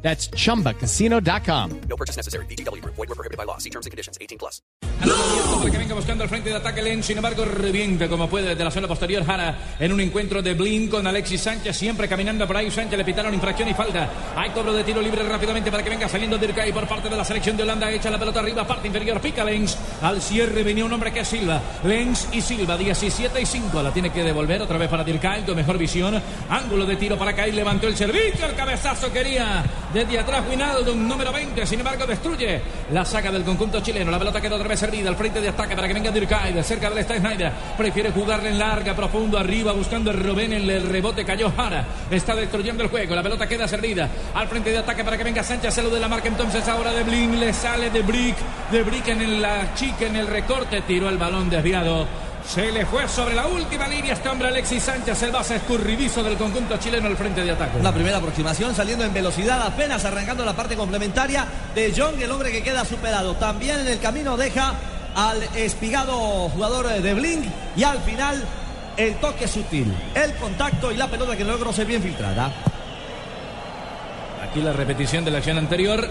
That's chumbacasino.com. No purchase necessary. BGW. Void were prohibited by law. See terms and conditions. 18 plus. Para que venga buscando el frente de ataque Len, sin embargo revienta como puede desde la zona posterior Jara en un encuentro de Blin con Alexis Sánchez, siempre caminando por ahí. Sánchez le pitaron infracción y falta. Hay cobro de tiro libre rápidamente para que venga saliendo Dirkay por parte de la selección de Holanda. Echa la pelota arriba, parte inferior, pica Lens. Al cierre venía un hombre que es Silva. Lens y Silva, 17 y 5. La tiene que devolver otra vez para Dirkay con mejor visión. Ángulo de tiro para Kai, levantó el servicio. El cabezazo quería desde atrás Winaldo, número 20. Sin embargo, destruye la saca del conjunto chileno. La pelota queda otra vez servida al frente de ataque para que venga Dirkay. De cerca del está Snyder. Prefiere jugarle en larga, profundo, arriba, buscando el Robén. En el rebote cayó Jara. Está destruyendo el juego. La pelota queda servida al frente de ataque para que venga Sánchez. Se lo de la marca entonces ahora de Blin. Le sale de Brick. De Brick en la chica, en el recorte. Tiró el balón desviado. Se le fue sobre la última línea este hombre Alexis Sánchez, el base escurridizo del conjunto chileno al frente de ataque. Una primera aproximación saliendo en velocidad, apenas arrancando la parte complementaria de John, el hombre que queda superado. También en el camino deja al espigado jugador de Blink y al final el toque sutil, el contacto y la pelota que logró ser bien filtrada. Aquí la repetición de la acción anterior.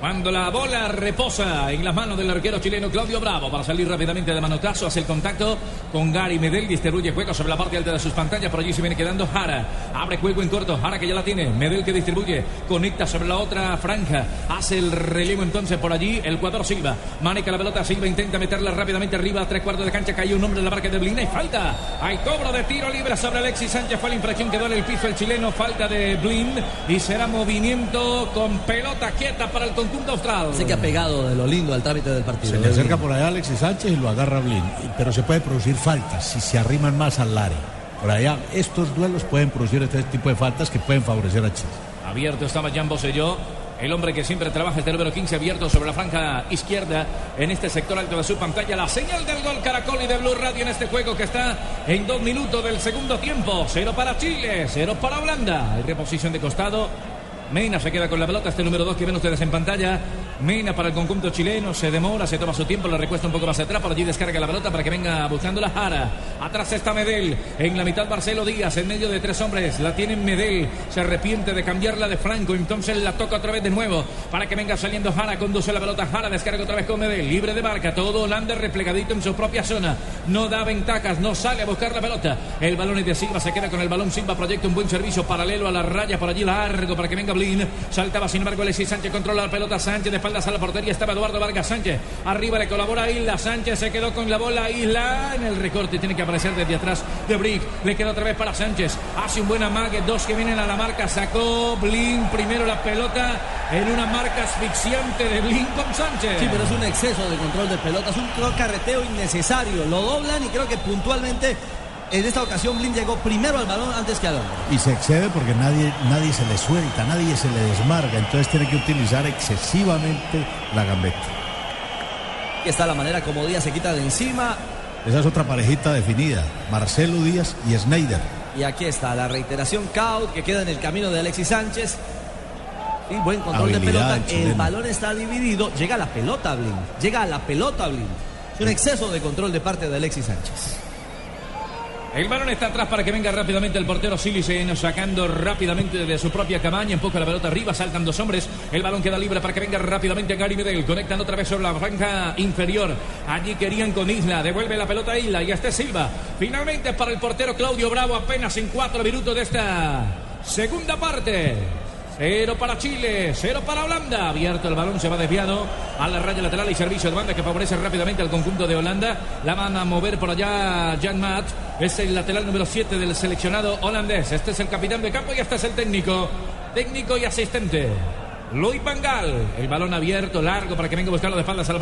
Cuando la bola reposa en las manos del arquero chileno Claudio Bravo para salir rápidamente de manotazo, hace el contacto con Gary Medel, distribuye juego sobre la parte alta de sus pantallas, por allí se viene quedando Jara, abre juego en corto, Jara que ya la tiene, Medel que distribuye, conecta sobre la otra franja, hace el relevo entonces por allí, el cuadro Silva, maneja la pelota, Silva intenta meterla rápidamente arriba, a tres cuartos de cancha, cayó un hombre en la marca de Blin, y falta, hay cobro de tiro libre sobre Alexis Sánchez, fue la infracción que duele el piso el chileno, falta de Blin, y será movimiento con pelota quieta para el conjunto austral. Sé que ha pegado de lo lindo al trámite del partido. Se le acerca por allá Alexis Sánchez y lo agarra Blin. Pero se puede producir faltas si se arriman más al área. Por allá, estos duelos pueden producir este tipo de faltas que pueden favorecer a Chile. Abierto estaba Jan Boselló. El hombre que siempre trabaja este número 15 abierto sobre la franja izquierda en este sector alto de su pantalla. La señal del gol Caracol y de Blue Radio en este juego que está en dos minutos del segundo tiempo. Cero para Chile, cero para Holanda. Hay reposición de costado. Mena se queda con la pelota, este número 2 que ven ustedes en pantalla. Mena para el conjunto chileno, se demora, se toma su tiempo, la recuesta un poco más atrás, por allí descarga la pelota para que venga buscando la Jara. Atrás está Medel, en la mitad Marcelo Díaz, en medio de tres hombres, la tiene Medel, se arrepiente de cambiarla de Franco, entonces la toca otra vez de nuevo, para que venga saliendo Jara, conduce la pelota, Jara descarga otra vez con Medel, libre de marca, todo Holanda replegadito en su propia zona, no da ventajas, no sale a buscar la pelota, el balón es de Silva, se queda con el balón, Silva proyecta un buen servicio paralelo a la raya, por allí largo, para que venga Saltaba sin embargo Alexis Sánchez, controla la pelota, Sánchez de espaldas a la portería, estaba Eduardo Vargas Sánchez, arriba le colabora Isla, Sánchez se quedó con la bola, Isla en el recorte, tiene que aparecer desde atrás de Brick, le queda otra vez para Sánchez, hace un buen amague, dos que vienen a la marca, sacó Blin primero la pelota en una marca asfixiante de Blin con Sánchez. Sí, pero es un exceso de control de pelota, es un carreteo innecesario, lo doblan y creo que puntualmente en esta ocasión Blin llegó primero al balón antes que al hombre. Y se excede porque nadie, nadie se le suelta, nadie se le desmarga, entonces tiene que utilizar excesivamente la gambeta. Aquí está la manera como Díaz se quita de encima. Esa es otra parejita definida, Marcelo Díaz y Snyder. Y aquí está la reiteración Kaut que queda en el camino de Alexis Sánchez. Y buen control Habilidad de pelota. El balón está dividido. Llega a la pelota Blin. Llega a la pelota Blin. Es un exceso de control de parte de Alexis Sánchez. El balón está atrás para que venga rápidamente el portero Silicen, sacando rápidamente de su propia cabaña, empuja la pelota arriba, saltan dos hombres, el balón queda libre para que venga rápidamente Gary Medel, conectan otra vez sobre la franja inferior, allí querían con Isla, devuelve la pelota a Isla y este Silva, finalmente para el portero Claudio Bravo, apenas en cuatro minutos de esta segunda parte. Cero para Chile, cero para Holanda. Abierto el balón, se va desviado a la raya lateral y servicio de banda que favorece rápidamente al conjunto de Holanda. La van a mover por allá Jan Matt. Es el lateral número 7 del seleccionado holandés. Este es el capitán de campo y este es el técnico. Técnico y asistente. Luis Vangal, el balón abierto, largo para que venga a buscar de espaldas a la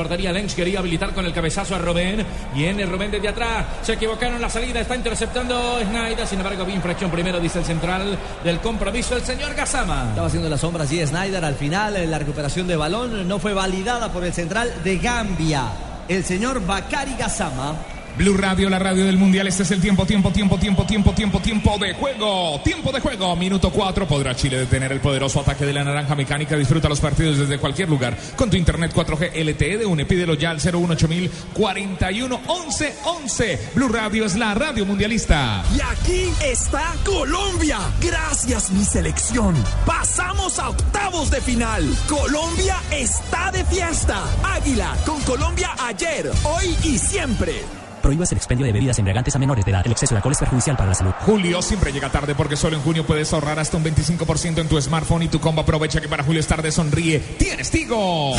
quería habilitar con el cabezazo a Robén. Viene Robén desde atrás. Se equivocaron la salida. Está interceptando Snyder. Sin embargo, bien infracción primero, dice el central del compromiso, el señor Gazama. Estaba haciendo las sombras y Snyder al final. eh, La recuperación de balón no fue validada por el central de Gambia. El señor Bakari Gazama. Blue Radio, la radio del mundial. Este es el tiempo, tiempo, tiempo, tiempo, tiempo, tiempo, tiempo de juego. Tiempo de juego. Minuto 4. Podrá Chile detener el poderoso ataque de la naranja mecánica. Disfruta los partidos desde cualquier lugar con tu internet 4G LTE de UNE. Pídelo ya al 018000 41 11 11. Blue Radio es la radio mundialista. Y aquí está Colombia. Gracias mi selección. Pasamos a octavos de final. Colombia está de fiesta. Águila con Colombia ayer, hoy y siempre. Prohíbas el expendio de bebidas embriagantes a menores de edad. El exceso de alcohol es perjudicial para la salud. Julio siempre llega tarde porque solo en junio puedes ahorrar hasta un 25% en tu smartphone y tu combo aprovecha que para Julio es tarde sonríe. Tienes Tigo.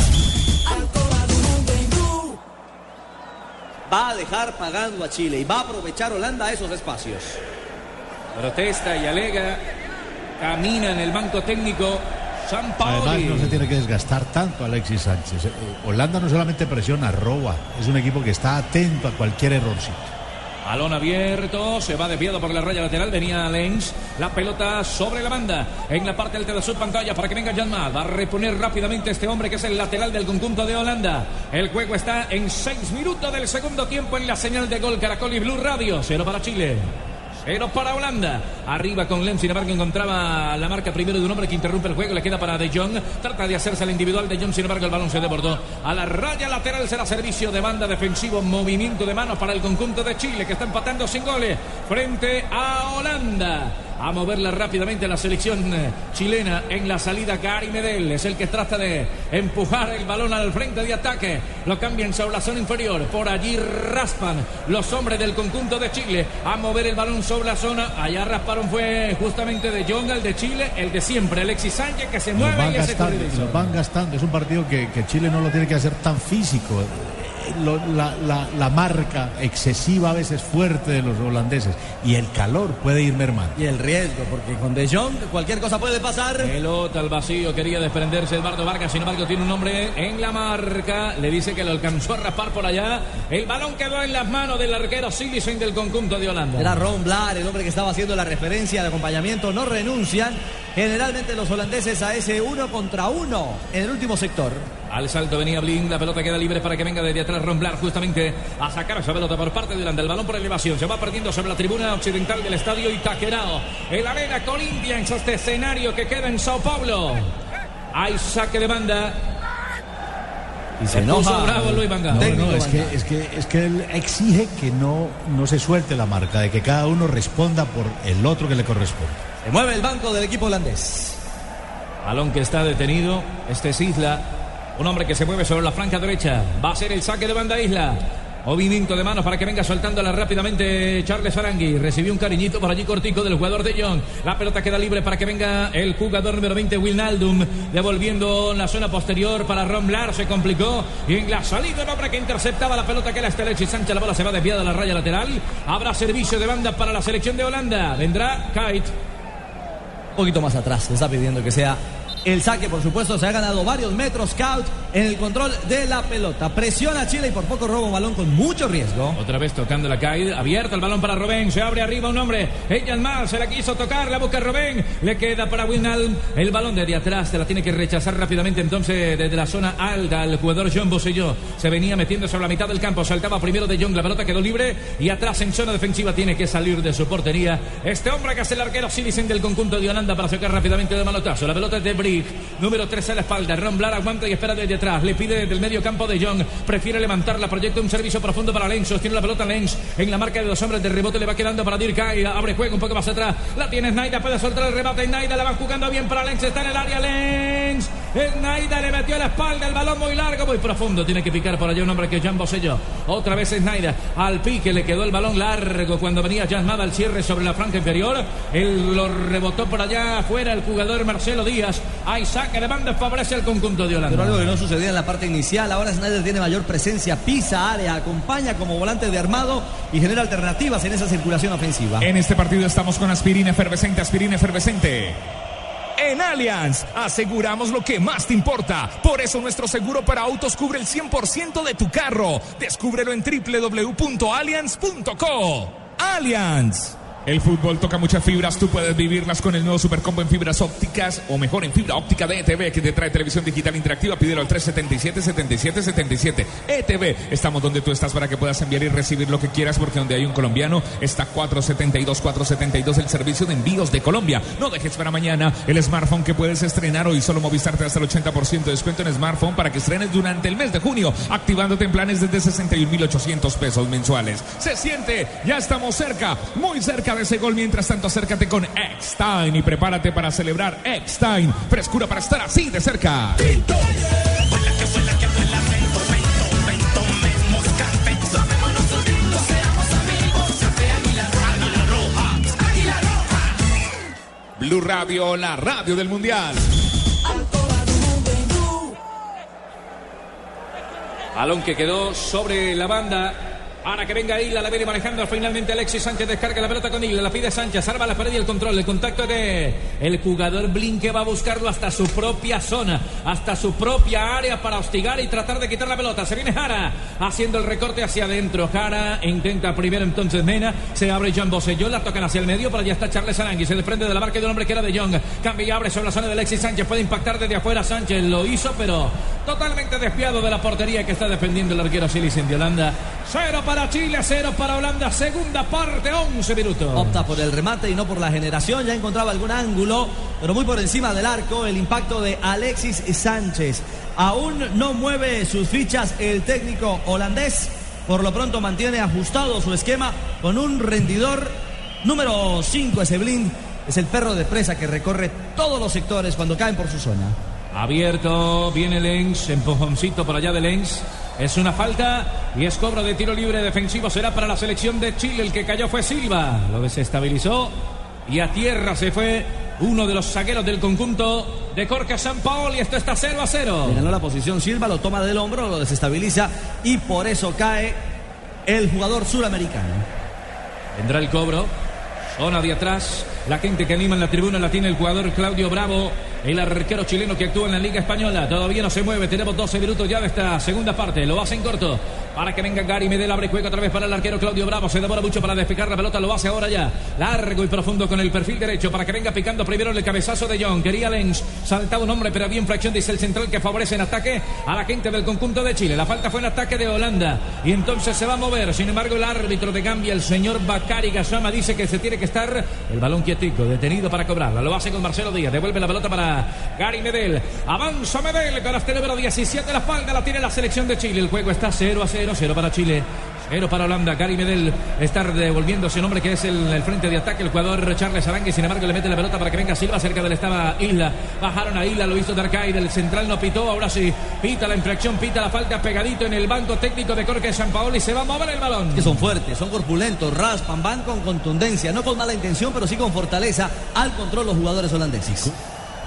Va a dejar pagando a Chile y va a aprovechar Holanda esos espacios. Protesta y alega. Camina en el banco técnico. San Además, no se tiene que desgastar tanto Alexis Sánchez. Eh, Holanda no solamente presiona, roba. Es un equipo que está atento a cualquier errorcito. Balón abierto, se va desviado por la raya lateral, venía Lenz, la pelota sobre la banda, en la parte alta de su pantalla para que venga Janma, va a reponer rápidamente este hombre que es el lateral del conjunto de Holanda. El juego está en seis minutos del segundo tiempo en la señal de gol Caracol y Blue Radio, cero para Chile. Cero para Holanda. Arriba con Lenz, sin embargo, encontraba la marca primero de un hombre que interrumpe el juego. Le queda para De Jong. Trata de hacerse al individual de Jong, sin embargo, el balón se desbordó. A la raya lateral será servicio de banda defensivo. Movimiento de manos para el conjunto de Chile, que está empatando sin goles frente a Holanda. A moverla rápidamente la selección eh, chilena en la salida. Gary Medel es el que trata de empujar el balón al frente de ataque. Lo cambian sobre la zona inferior. Por allí raspan los hombres del conjunto de Chile a mover el balón sobre la zona. Allá rasparon fue justamente de Jong, el de Chile, el de siempre, Alexis Sánchez, que se mueve y gastando, los van gastando. Es un partido que, que Chile no lo tiene que hacer tan físico. Lo- la, la- la marca excesiva a veces fuerte de los holandeses y el calor puede ir mermando. Y el riesgo, porque con De Jong cualquier cosa puede pasar. Pelota al vacío, quería desprenderse Eduardo Vargas, sin embargo tiene un hombre en la marca, le dice que lo alcanzó a raspar por allá, el balón quedó en las manos del arquero Silicen del conjunto de Holanda. Era Ron Blair, el hombre que estaba haciendo la referencia de acompañamiento. No renuncian generalmente los holandeses a ese uno contra uno en el último sector. Al salto venía Blin, la pelota queda libre para que venga desde atrás Romblar justamente a sacar esa pelota por parte de Holanda. El balón por elevación se va perdiendo sobre la tribuna occidental del estadio Itaquerao. El Arena Corinthians, este escenario que queda en Sao Paulo. Hay saque de banda. Y Se puso bravo Luis. No, es que, es, que, es que él exige que no, no se suelte la marca, de que cada uno responda por el otro que le corresponde. Se mueve el banco del equipo holandés. Balón que está detenido. Este es Isla. Un hombre que se mueve sobre la franca derecha. Va a ser el saque de banda Isla. Movimiento de manos para que venga soltándola rápidamente Charles Arangui. Recibió un cariñito por allí cortico del jugador de John. La pelota queda libre para que venga el jugador número 20, Wilnaldum. Devolviendo la zona posterior para Romlar. Se complicó. Y en la salida un hombre que interceptaba la pelota que era Estelechi Sánchez. La bola se va desviada a la raya lateral. Habrá servicio de banda para la selección de Holanda. Vendrá Kite. Un poquito más atrás, le está pidiendo que sea el saque, por supuesto, se ha ganado varios metros. Scout en el control de la pelota. Presiona a Chile y por poco roba un balón con mucho riesgo. Otra vez tocando la caída, abierto el balón para Robén, se abre arriba un hombre, ella mal, se la quiso tocar, la busca Robén, le queda para Winalm, el balón desde atrás, se la tiene que rechazar rápidamente entonces desde la zona alta, el jugador John Boselló se venía metiendo sobre la mitad del campo, saltaba primero de John, la pelota quedó libre. Y atrás en zona defensiva tiene que salir de su portería, este hombre que es el arquero Silicen del conjunto de Holanda para sacar rápidamente de manotazo, la pelota es de Brick, número 3 a la espalda, Ron Blar aguanta y espera desde le pide desde el medio campo de John, prefiere levantarla, proyecta un servicio profundo para Lenz, sostiene la pelota Lenz. En la marca de dos hombres de rebote, le va quedando para Dirkay, abre juego un poco más atrás, la tiene Snaida, puede soltar el rebate, Snaida la va jugando bien para Lenz, está en el área Lenz, Snaida le metió a la espalda, el balón muy largo, muy profundo, tiene que picar por allá un hombre que es Jan Bosello, otra vez Snaida, al pique le quedó el balón largo cuando venía Jan Mada al cierre sobre la franca inferior, él lo rebotó por allá afuera el jugador Marcelo Díaz, hay saque de banda, favorece al conjunto de Holanda. Pero algo que no sucedía en la parte inicial. Ahora Snyder tiene mayor presencia, pisa área, acompaña como volante de armado y genera alternativas en esa circulación ofensiva. En este partido estamos con aspirina efervescente, aspirina efervescente. En Allianz, aseguramos lo que más te importa. Por eso nuestro seguro para autos cubre el 100% de tu carro. Descúbrelo en www.allianz.co. Allianz. El fútbol toca muchas fibras, tú puedes vivirlas con el nuevo Supercombo en fibras ópticas o mejor en fibra óptica de ETV que te trae televisión digital interactiva. Pídelo al 377-7777. ETV, estamos donde tú estás para que puedas enviar y recibir lo que quieras porque donde hay un colombiano está 472-472 el servicio de envíos de Colombia. No dejes para mañana el smartphone que puedes estrenar hoy. Solo Movistar hasta el 80% de descuento en smartphone para que estrenes durante el mes de junio, activándote en planes desde 61.800 pesos mensuales. Se siente, ya estamos cerca, muy cerca ese gol. Mientras tanto, acércate con X-Time y prepárate para celebrar X-Time. Frescura para estar así de cerca. Blue Radio, la radio del Mundial. Balón que quedó sobre la banda. Ahora que venga Isla, la viene manejando finalmente Alexis Sánchez, descarga la pelota con Isla, la pide Sánchez, salva la pared y el control, el contacto de el jugador Blin que va a buscarlo hasta su propia zona, hasta su propia área para hostigar y tratar de quitar la pelota. Se viene Jara haciendo el recorte hacia adentro. Jara intenta primero entonces Mena, se abre John Boselló, la tocan hacia el medio, pero ya está Charles Arangui, se desprende de la marca de un hombre que era de Young, cambia y abre sobre la zona de Alexis Sánchez, puede impactar desde afuera Sánchez, lo hizo, pero totalmente desviado de la portería que está defendiendo el arquero Silicen de Holanda. Cero para Chile, cero para Holanda, segunda parte, 11 minutos. Opta por el remate y no por la generación. Ya encontraba algún ángulo, pero muy por encima del arco. El impacto de Alexis Sánchez. Aún no mueve sus fichas el técnico holandés. Por lo pronto mantiene ajustado su esquema con un rendidor número 5. Ese blind es el perro de presa que recorre todos los sectores cuando caen por su zona. Abierto, viene Lenz, empujoncito por allá de Lenz. Es una falta y es cobro de tiro libre defensivo. Será para la selección de Chile. El que cayó fue Silva. Lo desestabilizó y a tierra se fue uno de los zagueros del conjunto de Corca San Paolo. Y esto está 0 a 0. Le ganó la posición Silva, lo toma del hombro, lo desestabiliza y por eso cae el jugador suramericano. Vendrá el cobro. Zona de atrás. La gente que anima en la tribuna la tiene el jugador Claudio Bravo, el arquero chileno que actúa en la Liga Española. Todavía no se mueve. Tenemos 12 minutos ya de esta segunda parte. Lo hace en corto. Para que venga Gary Medel, abre juego otra vez para el arquero Claudio Bravo. Se demora mucho para despejar la pelota. Lo hace ahora ya. Largo y profundo con el perfil derecho. Para que venga picando primero el cabezazo de John. Quería Lenz. Saltaba un hombre, pero había infracción. Dice el central que favorece en ataque a la gente del conjunto de Chile. La falta fue en ataque de Holanda. Y entonces se va a mover. Sin embargo, el árbitro de Gambia, el señor Bakari Gasama, dice que se tiene que estar el balón quietico, detenido para cobrarla. Lo hace con Marcelo Díaz. Devuelve la pelota para Gary Medel. Avanza Medel con este número 17 la espalda. La tiene la selección de Chile. El juego está 0 a 0. 0 para Chile. 0 para Holanda. Gary Medel está devolviéndose un hombre que es el, frente de ataque. El jugador Charles Arangui. Sin embargo, le mete la pelota para que venga Silva. Cerca del estaba Isla. Bajaron a Isla. Lo hizo Darkay. Del central no pitó. Ahora sí. Pita la infracción. Pita la falta pegadito en el banco técnico de Jorge San Paolo. Y se va a mover el balón. Que son fuertes, son corpulentos. Raspan, van con contundencia. No con mala intención, pero sí con fortaleza al control los jugadores holandeses.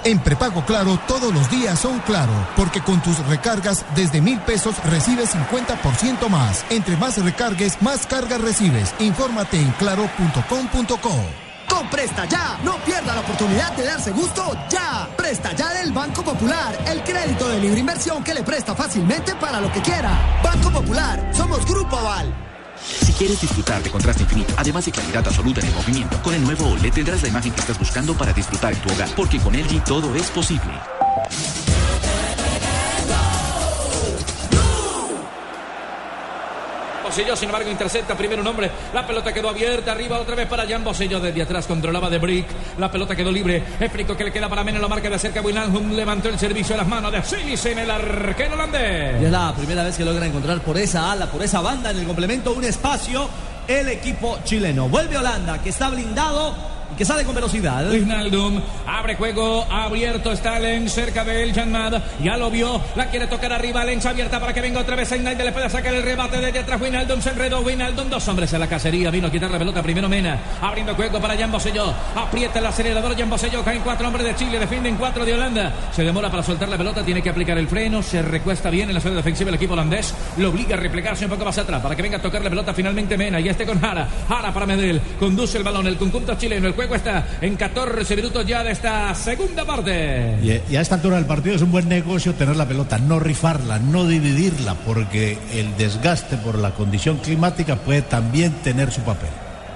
En prepago claro, todos los días son claro, porque con tus recargas desde mil pesos recibes 50% más. Entre más recargues, más cargas recibes. Infórmate en claro.com.co. Con Presta Ya, no pierda la oportunidad de darse gusto ya. Presta Ya del Banco Popular, el crédito de libre inversión que le presta fácilmente para lo que quiera. Banco Popular, somos Grupo Aval. Si quieres disfrutar de contraste infinito, además de claridad absoluta en el movimiento, con el nuevo OLED tendrás la imagen que estás buscando para disfrutar en tu hogar, porque con LG todo es posible. Bosello, sin embargo, intercepta primero un hombre. La pelota quedó abierta, arriba otra vez para Jan Bosello. Desde atrás controlaba de Brick. La pelota quedó libre. Explico que le queda para Mena la marca de cerca. Wijnaldum levantó el servicio a las manos de Silicen, el arquero holandés. Y es la primera vez que logra encontrar por esa ala, por esa banda en el complemento un espacio el equipo chileno. Vuelve Holanda, que está blindado que sale con velocidad. Wijnaldum abre juego, abierto está Lenz cerca de él, Janmad. Ya lo vio, la quiere tocar arriba, Lenz abierta para que venga otra vez Einalde, le puede sacar el rebate desde atrás. Wijnaldum se enredó, Wijnaldum, dos hombres en la cacería, vino a quitar la pelota primero Mena, abriendo juego para Jan Boselló, aprieta el acelerador Jan Boselló, caen cuatro hombres de Chile, defienden cuatro de Holanda, se demora para soltar la pelota, tiene que aplicar el freno, se recuesta bien en la zona defensiva el equipo holandés, lo obliga a replegarse un poco más atrás para que venga a tocar la pelota finalmente Mena, y este con Jara, Jara para Medel, conduce el balón, el conjunto chileno, el juego en 14 minutos ya de esta segunda parte. Y a esta altura del partido es un buen negocio tener la pelota, no rifarla, no dividirla, porque el desgaste por la condición climática puede también tener su papel.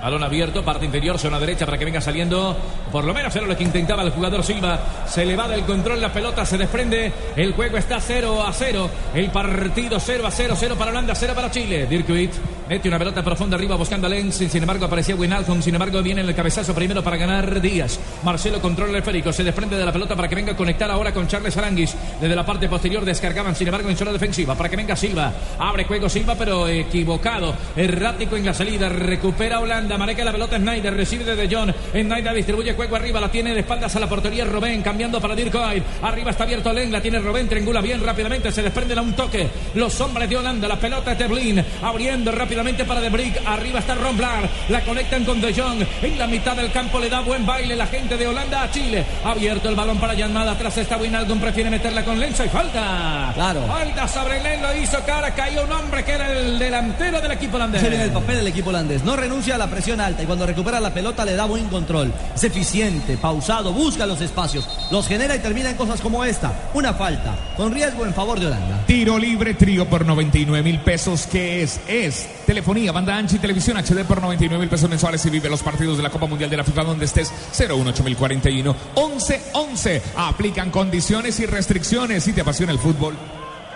Balón abierto, parte inferior, zona derecha para que venga saliendo. Por lo menos era lo que intentaba el jugador Silva. Se le va del control la pelota, se desprende. El juego está 0 a 0. El partido 0 a 0, 0 para Holanda, 0 para Chile. Dirkuit mete una pelota profunda arriba buscando a Lenz. Sin embargo, aparecía Winalcom. Sin embargo, viene el cabezazo primero para ganar Díaz. Marcelo controla el esférico. Se desprende de la pelota para que venga a conectar ahora con Charles Aranguis. Desde la parte posterior descargaban, sin embargo, en zona defensiva. Para que venga Silva. Abre juego Silva, pero equivocado. Errático en la salida. Recupera Holanda. Maneja la pelota Snyder. Recibe de De Jong. Snyder distribuye juego arriba. La tiene de espaldas a la portería Robén. Cambiando para Dirk Kuyt. Arriba está abierto Len. La tiene Robén. Triangula bien rápidamente. Se desprende a un toque. Los hombres de Holanda. La pelota es de Blin. Abriendo rápidamente para De Brick. Arriba está Ron Blar. La conectan con De Jong. En la mitad del campo le da buen baile la gente de Holanda a Chile. Abierto el balón para Yanmada. Atrás está Winaldum. Prefiere meterla con Lenzo y falta. Claro. Falta sobre Len. Lo hizo cara. Cayó un hombre que era el delantero del equipo holandés. Se viene el papel del equipo holandés. No renuncia a la presión alta y cuando recupera la pelota le da buen control. Es eficiente, pausado, busca los espacios, los genera y termina en cosas como esta. Una falta, con riesgo en favor de Holanda. Tiro libre, trío por 99 mil pesos. ¿Qué es? Es telefonía, banda ancha y televisión HD por 99 mil pesos mensuales y vive los partidos de la Copa Mundial de la FIFA donde estés 018041 1111. Aplican condiciones y restricciones si te apasiona el fútbol.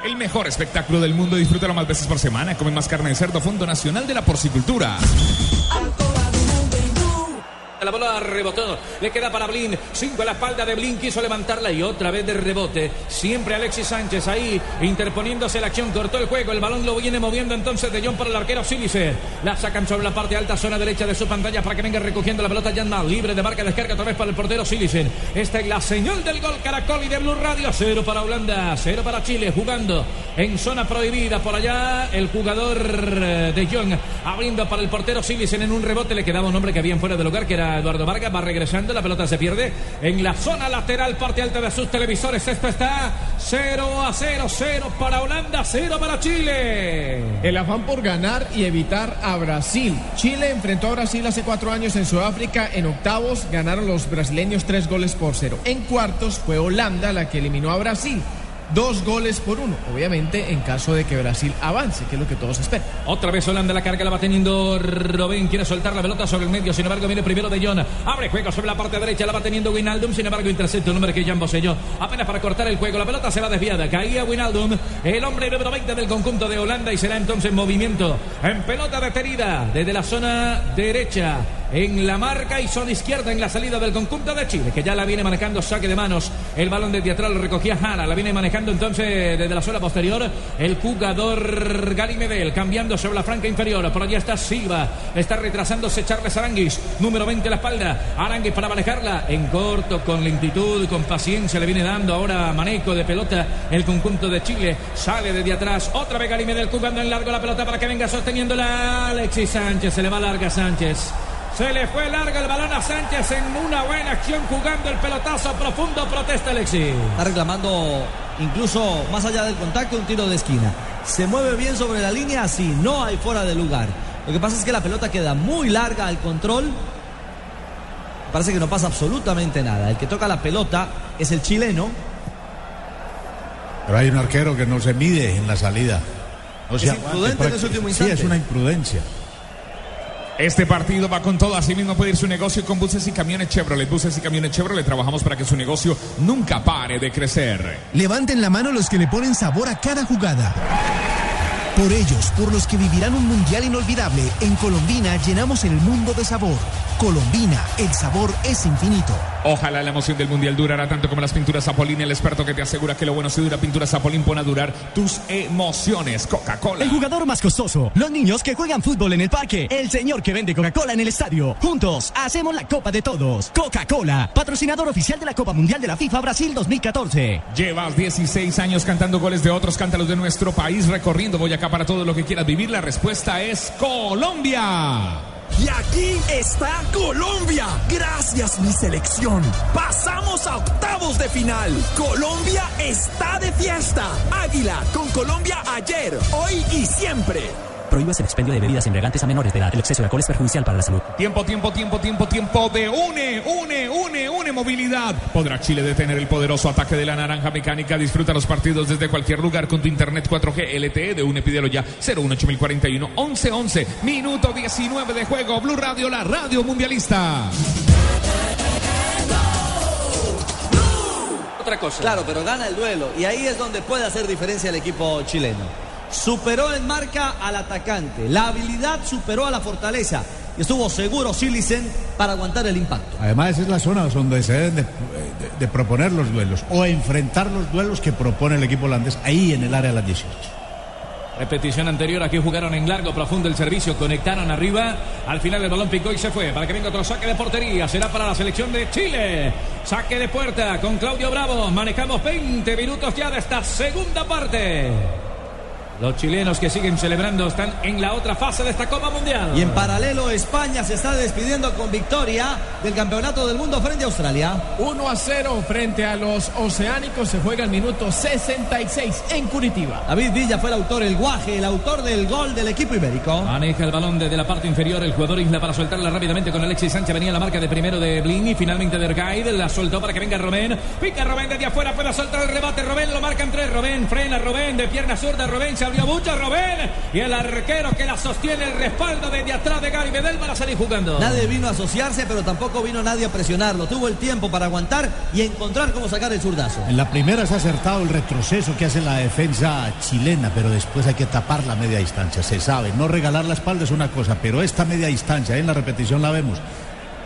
El mejor espectáculo del mundo, disfrútalo más veces por semana. Come más carne de cerdo, Fondo Nacional de la Porcicultura. La bola rebotó, le queda para Blin, cinco a la espalda de Blin, quiso levantarla y otra vez de rebote. Siempre Alexis Sánchez ahí interponiéndose la acción, cortó el juego, el balón lo viene moviendo entonces de John para el arquero Sílice. La sacan sobre la parte alta, zona derecha de su pantalla para que venga recogiendo la pelota Jan Mal, libre de marca, descarga otra vez para el portero Sílice. Esta es la señal del gol Caracol y de Blue Radio, cero para Holanda, cero para Chile, jugando en zona prohibida por allá. El jugador eh, de John abriendo para el portero Silicen en un rebote. Le quedaba un hombre que había fuera del lugar que era Eduardo Vargas va regresando la pelota se pierde en la zona lateral parte alta de sus televisores esto está 0 a 0 0 para Holanda 0 para Chile El afán por ganar y evitar a Brasil. Chile enfrentó a Brasil hace cuatro años en Sudáfrica. En octavos ganaron los brasileños tres goles por cero. En cuartos fue Holanda la que eliminó a Brasil. Dos goles por uno, obviamente en caso de que Brasil avance, que es lo que todos esperan. Otra vez Holanda la carga, la va teniendo Robin. Quiere soltar la pelota sobre el medio. Sin embargo, viene primero de John. Abre juego sobre la parte derecha. La va teniendo Winaldum. Sin embargo, intercepta un hombre que Jan Boselló. Apenas para cortar el juego. La pelota se va desviada. Caía Winaldum. El hombre número 20 del conjunto de Holanda. Y será entonces en movimiento. En pelota detenida. Desde la zona derecha. En la marca y zona izquierda en la salida del conjunto de Chile. Que ya la viene manejando saque de manos. El balón de teatral lo recogía Jara. La viene manejando entonces desde la zona posterior. El jugador Gary Medel. Cambiando sobre la franca inferior. Por allá está Silva. Está retrasándose Charles Aranguis. Número 20 a la espalda. Aranguis para manejarla. En corto, con lentitud, con paciencia. Le viene dando ahora manejo de pelota. El conjunto de Chile. Sale desde atrás. Otra vez Gary Medel jugando en largo la pelota para que venga sosteniéndola. Alexis Sánchez. Se le va larga Sánchez. Se le fue largo el balón a Sánchez en una buena acción jugando el pelotazo profundo. Protesta Alexis. Está reclamando incluso más allá del contacto un tiro de esquina. Se mueve bien sobre la línea, así no hay fuera de lugar. Lo que pasa es que la pelota queda muy larga al control. Parece que no pasa absolutamente nada. El que toca la pelota es el chileno. Pero hay un arquero que no se mide en la salida. No Es se imprudente en ese último Sí, instante. es una imprudencia. Este partido va con todo. Asimismo puede ir su negocio con buses y camiones Chevrolet. Buses y camiones Chevrolet. Trabajamos para que su negocio nunca pare de crecer. Levanten la mano los que le ponen sabor a cada jugada. Por ellos, por los que vivirán un mundial inolvidable, en Colombina llenamos el mundo de sabor. Colombina, el sabor es infinito. Ojalá la emoción del mundial durará tanto como las pinturas Zapolín, el experto que te asegura que lo bueno se dura. Pinturas Zapolín pone a durar tus emociones. Coca-Cola. El jugador más costoso, los niños que juegan fútbol en el parque, el señor que vende Coca-Cola en el estadio. Juntos hacemos la Copa de Todos. Coca-Cola, patrocinador oficial de la Copa Mundial de la FIFA Brasil 2014. Llevas 16 años cantando goles de otros, cántalos de nuestro país, recorriendo Boyacá para todo lo que quieras vivir. La respuesta es Colombia. Y aquí está Colombia. Gracias mi selección. Pasamos a octavos de final. Colombia está de fiesta. Águila con Colombia ayer, hoy y siempre. Prohíbas el expendio de bebidas embriagantes a menores de edad. El exceso de alcohol es perjudicial para la salud. Tiempo, tiempo, tiempo, tiempo, tiempo de une, une, une, une movilidad. ¿Podrá Chile detener el poderoso ataque de la naranja mecánica? Disfruta los partidos desde cualquier lugar con tu internet 4G LTE de UNE. Pídelo ya 018041 1111. Minuto 19 de juego. Blue Radio, la radio mundialista. Otra cosa. Claro, pero gana el duelo y ahí es donde puede hacer diferencia el equipo chileno. Superó en marca al atacante, la habilidad superó a la fortaleza y estuvo seguro Silicen para aguantar el impacto. Además, esa es la zona donde se deben de, de- de proponer los duelos o enfrentar los duelos que propone el equipo holandés ahí en el área de las 18. Repetición anterior, aquí jugaron en largo, profundo el servicio, conectaron arriba. Al final el balón picó y se fue. Para que venga otro saque de portería, será para la selección de Chile. Saque de puerta con Claudio Bravo. Manejamos 20 minutos ya de esta segunda parte. Los chilenos que siguen celebrando están en la otra fase de esta Copa Mundial. Y en paralelo España se está despidiendo con victoria del Campeonato del Mundo frente a Australia. 1 a 0 frente a los oceánicos. Se juega el minuto 66 en Curitiba. David Villa fue el autor, el guaje, el autor del gol del equipo ibérico. Maneja el balón desde la parte inferior el jugador Isla para soltarla rápidamente con Alexis Sánchez. Venía la marca de primero de Blini. Finalmente de Ergaid. La soltó para que venga Robén. Pica Robén desde afuera. Puede soltar el rebate. Robén lo marca en tres. Robén frena. Robén de pierna zurda. Robén se abrió mucho. Robén. Y el arquero que la sostiene el respaldo desde atrás de Gary Medel para salir jugando. Nadie vino a asociarse, pero tampoco vino nadie a presionarlo. Tuvo el tiempo para aguantar y encontrar cómo sacar el zurdazo. En la primera se ha acertado el retroceso que hace la defensa chilena, pero después hay que tapar la media distancia, se sabe. No regalar la espalda es una cosa, pero esta media distancia, en la repetición la vemos,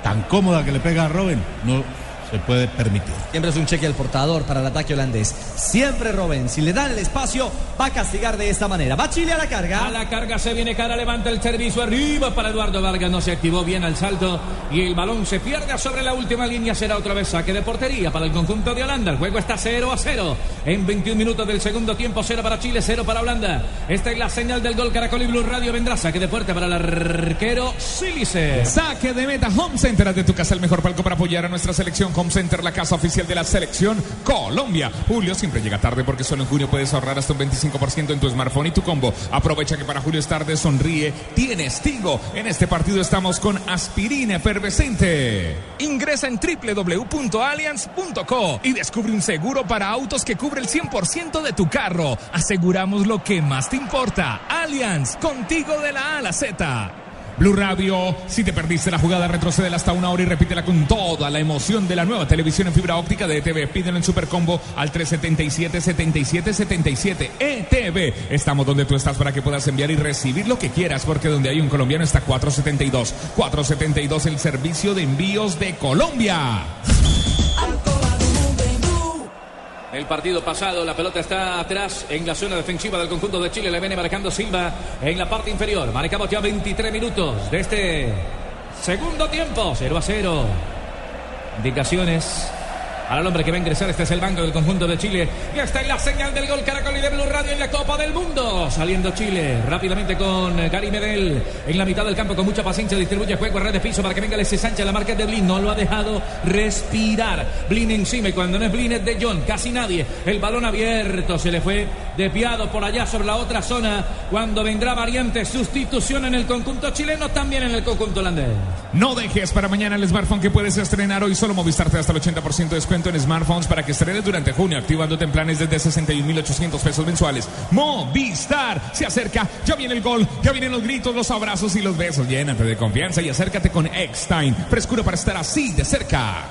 tan cómoda que le pega a Robin, no se puede permitir. Siempre es un cheque al portador para el ataque holandés. Siempre Robben, si le dan el espacio, va a castigar de esta manera. Va Chile a la carga. A la carga se viene cara, levanta el servicio arriba para Eduardo Vargas. No se activó bien al salto y el balón se pierde sobre la última línea. Será otra vez saque de portería para el conjunto de Holanda. El juego está 0 a 0 en 21 minutos del segundo tiempo. 0 para Chile, 0 para Holanda. Esta es la señal del gol Caracol y Blue Radio. Vendrá saque de puerta para el arquero Sílice. Saque de meta Home Center de tu casa, el mejor palco para apoyar a nuestra selección. Home Center, la casa oficial de la selección Colombia. Julio siempre llega tarde porque solo en junio puedes ahorrar hasta un 25% en tu smartphone y tu combo. Aprovecha que para Julio es tarde, sonríe, tienes Tigo. En este partido estamos con aspirina efervescente. Ingresa en www.allianz.co y descubre un seguro para autos que cubre el 100% de tu carro. Aseguramos lo que más te importa. Allianz, contigo de la A a la Z. Blue Radio, si te perdiste la jugada, retrocede hasta una hora y repítela con toda la emoción de la nueva televisión en fibra óptica de ETV. Pídelo en Supercombo al 377-7777. ETV. Estamos donde tú estás para que puedas enviar y recibir lo que quieras, porque donde hay un colombiano está 472. 472, el servicio de envíos de Colombia. El partido pasado, la pelota está atrás en la zona defensiva del conjunto de Chile. Le viene marcando Silva en la parte inferior. Marcamos ya 23 minutos de este segundo tiempo. 0 a 0. Indicaciones. Para el hombre que va a ingresar, este es el banco del conjunto de Chile. Y está en la señal del gol Caracol y de Blue Radio en la Copa del Mundo. Saliendo Chile rápidamente con Gary Medel en la mitad del campo con mucha paciencia. Distribuye juego a red de piso para que venga Alexis Sánchez. La marca de Blin. No lo ha dejado respirar. Blin encima y cuando no es Blin es de John. Casi nadie. El balón abierto se le fue desviado por allá sobre la otra zona. Cuando vendrá variante sustitución en el conjunto chileno, también en el conjunto holandés. No dejes para mañana el smartphone que puedes estrenar hoy. Solo Movistar te da hasta el 80% de descuento en smartphones para que estrenes durante junio, activándote en planes desde 61.800 pesos mensuales. Movistar se acerca, ya viene el gol, ya vienen los gritos, los abrazos y los besos. Llénate de confianza y acércate con Eckstein. Frescura para estar así de cerca.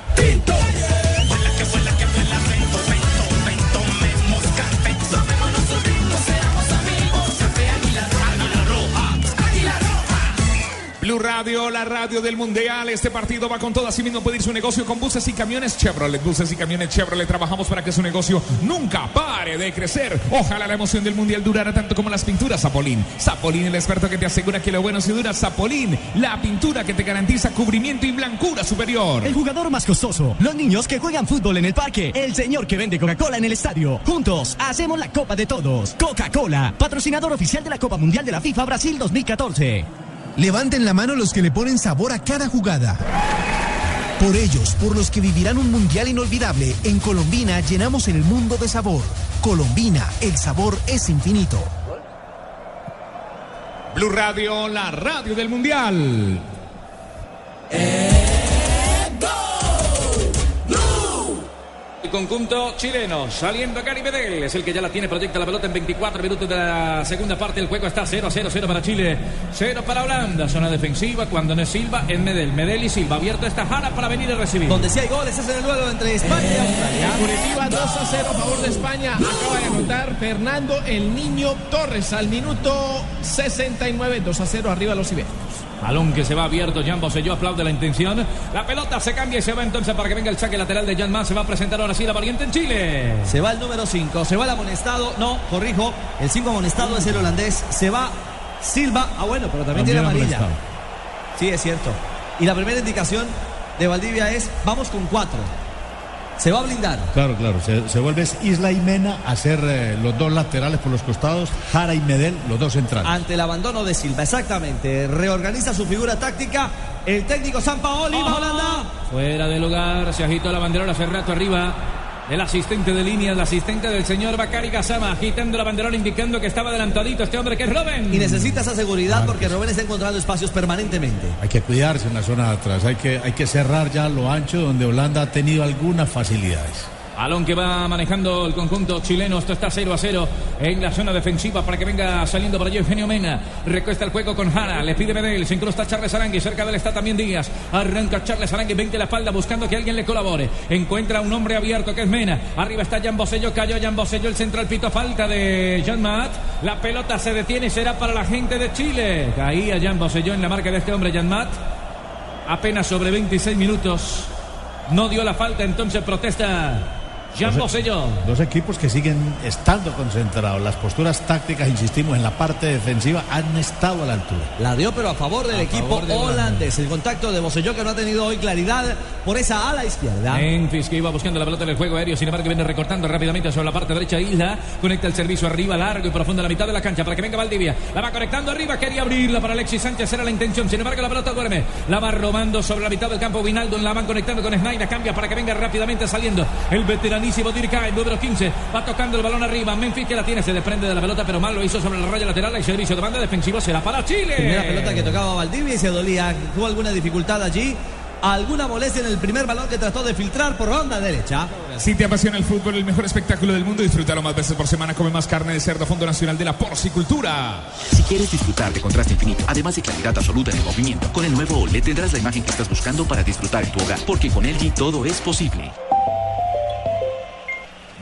Blue Radio, la radio del Mundial. Este partido va con todo. Así mismo puede ir su negocio con buses y camiones Chevrolet. Buses y camiones Chevrolet. Trabajamos para que su negocio nunca pare de crecer. Ojalá la emoción del Mundial durara tanto como las pinturas Zapolín. Zapolín, el experto que te asegura que lo bueno si dura. Zapolín, la pintura que te garantiza cubrimiento y blancura superior. El jugador más costoso. Los niños que juegan fútbol en el parque. El señor que vende Coca-Cola en el estadio. Juntos hacemos la Copa de Todos. Coca-Cola, patrocinador oficial de la Copa Mundial de la FIFA Brasil 2014. Levanten la mano los que le ponen sabor a cada jugada. Por ellos, por los que vivirán un mundial inolvidable, en Colombina llenamos el mundo de sabor. Colombina, el sabor es infinito. Blue Radio, la radio del Mundial. Conjunto chileno saliendo Gary Medel es el que ya la tiene, proyecta la pelota en 24 minutos de la segunda parte. El juego está 0 a 0, 0 para Chile, 0 para Holanda. Zona defensiva cuando no es Silva en Medel. Medel y Silva abierto esta Jara para venir a recibir. Donde sí hay goles es en el duelo entre España y Australia. Curitiba 2 a 0 a favor de España. Acaba de anotar Fernando el Niño Torres al minuto 69. 2 a 0 arriba los ibéricos. Balón que se va abierto, Jan Boselló aplaude la intención. La pelota se cambia y se va entonces para que venga el saque lateral de Jan Mann. Se va a presentar ahora sí la valiente en Chile. Se va el número 5, se va el amonestado. No, corrijo, el 5 amonestado es el holandés. Se va Silva. Ah, bueno, pero también, tiene amarilla. Sí, es cierto. Y la primera indicación de Valdivia es: vamos con 4. Se va a blindar. Claro, claro. Se, se vuelve Isla y Mena a ser eh, los dos laterales por los costados, Jara y Medel, los dos centrales. Ante el abandono de Silva, exactamente. Reorganiza su figura táctica. El técnico San Paoli, va Holanda. Fuera de lugar, se agitó la banderola hace rato arriba. El asistente de línea, el asistente del señor Bakari Gasama, agitando la banderola, indicando que estaba adelantadito este hombre que es Robben. Y necesita esa seguridad porque Robben está encontrando espacios permanentemente. Hay que cuidarse en la zona de atrás, hay que, hay que cerrar ya lo ancho donde Holanda ha tenido algunas facilidades. Balón que va manejando el conjunto chileno. Esto está 0 a 0 en la zona defensiva para que venga saliendo por allí Eugenio Mena. Recuesta el juego con Jara. Le pide Medel. Se incrusta Charles Arangui. Cerca de él está también Díaz. Arranca Charles Arangui. 20 la espalda buscando que alguien le colabore. Encuentra un hombre abierto que es Mena. Arriba está Jan Bosello. Cayó Jan Bosello. El central pito falta de Jan Maat. La pelota se detiene será para la gente de Chile. Caía Jan Bosello en la marca de este hombre Jan Maat. Apenas sobre 26 minutos. No dio la falta, entonces protesta Jan Bosello. Dos equipos que siguen estando concentrados. Las posturas tácticas, insistimos, en la parte defensiva han estado a la altura. La dio, pero a favor del A equipo favor de holandés. El contacto de Boselló que no ha tenido hoy claridad por esa ala izquierda. Memphis que iba buscando la pelota en el juego aéreo, sin embargo viene recortando rápidamente sobre la parte derecha Isla, conecta el servicio arriba, largo y profundo a la mitad de la cancha para que venga Valdivia, la va conectando arriba, quería abrirla para Alexis Sánchez, era la intención, sin embargo la pelota duerme, la va robando sobre la mitad del campo Vinaldo, la van conectando con Snyder, cambia para que venga rápidamente saliendo el veteranísimo Dirka, el número 15, va tocando el balón arriba, Memphis que la tiene, se desprende de la pelota, pero mal lo hizo sobre la raya lateral, el servicio de banda defensivo será para Chile. Primera pelota que tocaba Valdivia y se dolía. Tuvo alguna dificultad allí. Alguna molestia en el primer balón que trató de filtrar por ronda derecha. Si te apasiona el fútbol, el mejor espectáculo del mundo, disfrútalo más veces por semana. Come más carne de cerdo, Fondo Nacional de la Porcicultura. Si quieres disfrutar de contraste infinito, además de claridad absoluta en el movimiento, con el nuevo OLED tendrás la imagen que estás buscando para disfrutar en tu hogar, porque con LG todo es posible.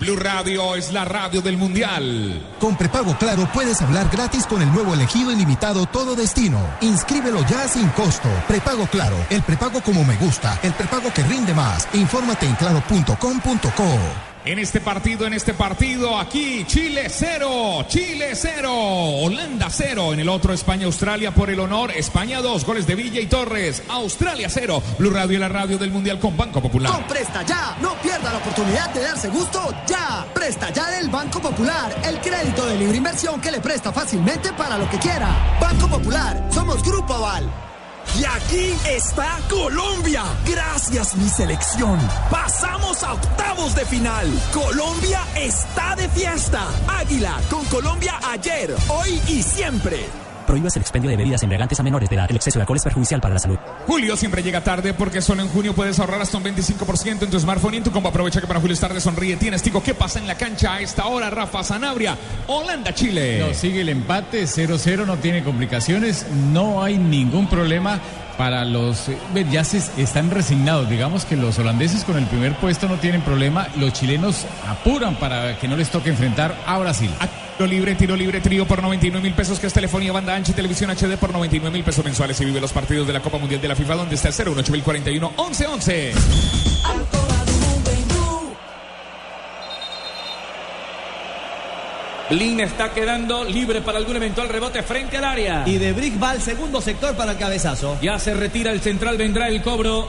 Blue Radio es la radio del Mundial. Con prepago claro puedes hablar gratis con el nuevo elegido ilimitado todo destino. Inscríbelo ya sin costo. Prepago claro, el prepago como me gusta, el prepago que rinde más. Infórmate en claro.com.co. En este partido, en este partido, aquí Chile 0, Chile 0, Holanda 0. En el otro España, Australia por el honor. España 2, goles de Villa y Torres. Australia 0. Blue Radio y la radio del Mundial con Banco Popular. Con Presta Ya, no pierda la oportunidad de darse gusto ya. Presta Ya del Banco Popular, el crédito de libre inversión que le presta fácilmente para lo que quiera. Banco Popular, somos Grupo Aval. Y aquí está Colombia. Gracias mi selección. Pasamos a octavos de final. Colombia está de fiesta. Águila con Colombia ayer, hoy y siempre. Prohíbas el expendio de bebidas embriagantes a menores de edad. El exceso de alcohol es perjudicial para la salud. Julio siempre llega tarde porque solo en junio puedes ahorrar hasta un 25% en tu smartphone y en tu combo. Aprovecha que para Julio es tarde sonríe. Tienes tico. ¿Qué pasa en la cancha a esta hora? Rafa Sanabria, Holanda, Chile. No, sigue el empate, 0-0, no tiene complicaciones, no hay ningún problema para los... eh, Ya están resignados, digamos que los holandeses con el primer puesto no tienen problema, los chilenos apuran para que no les toque enfrentar a Brasil. Tiro libre, tiro libre, trío por 99 mil pesos, que es telefonía, banda ancha y televisión HD por 99 mil pesos mensuales y vive los partidos de la Copa Mundial de la FIFA donde está el 01841 1111. Lin está quedando libre para algún eventual rebote frente al área. Y de Brick va al segundo sector para el cabezazo. Ya se retira el central, vendrá el cobro.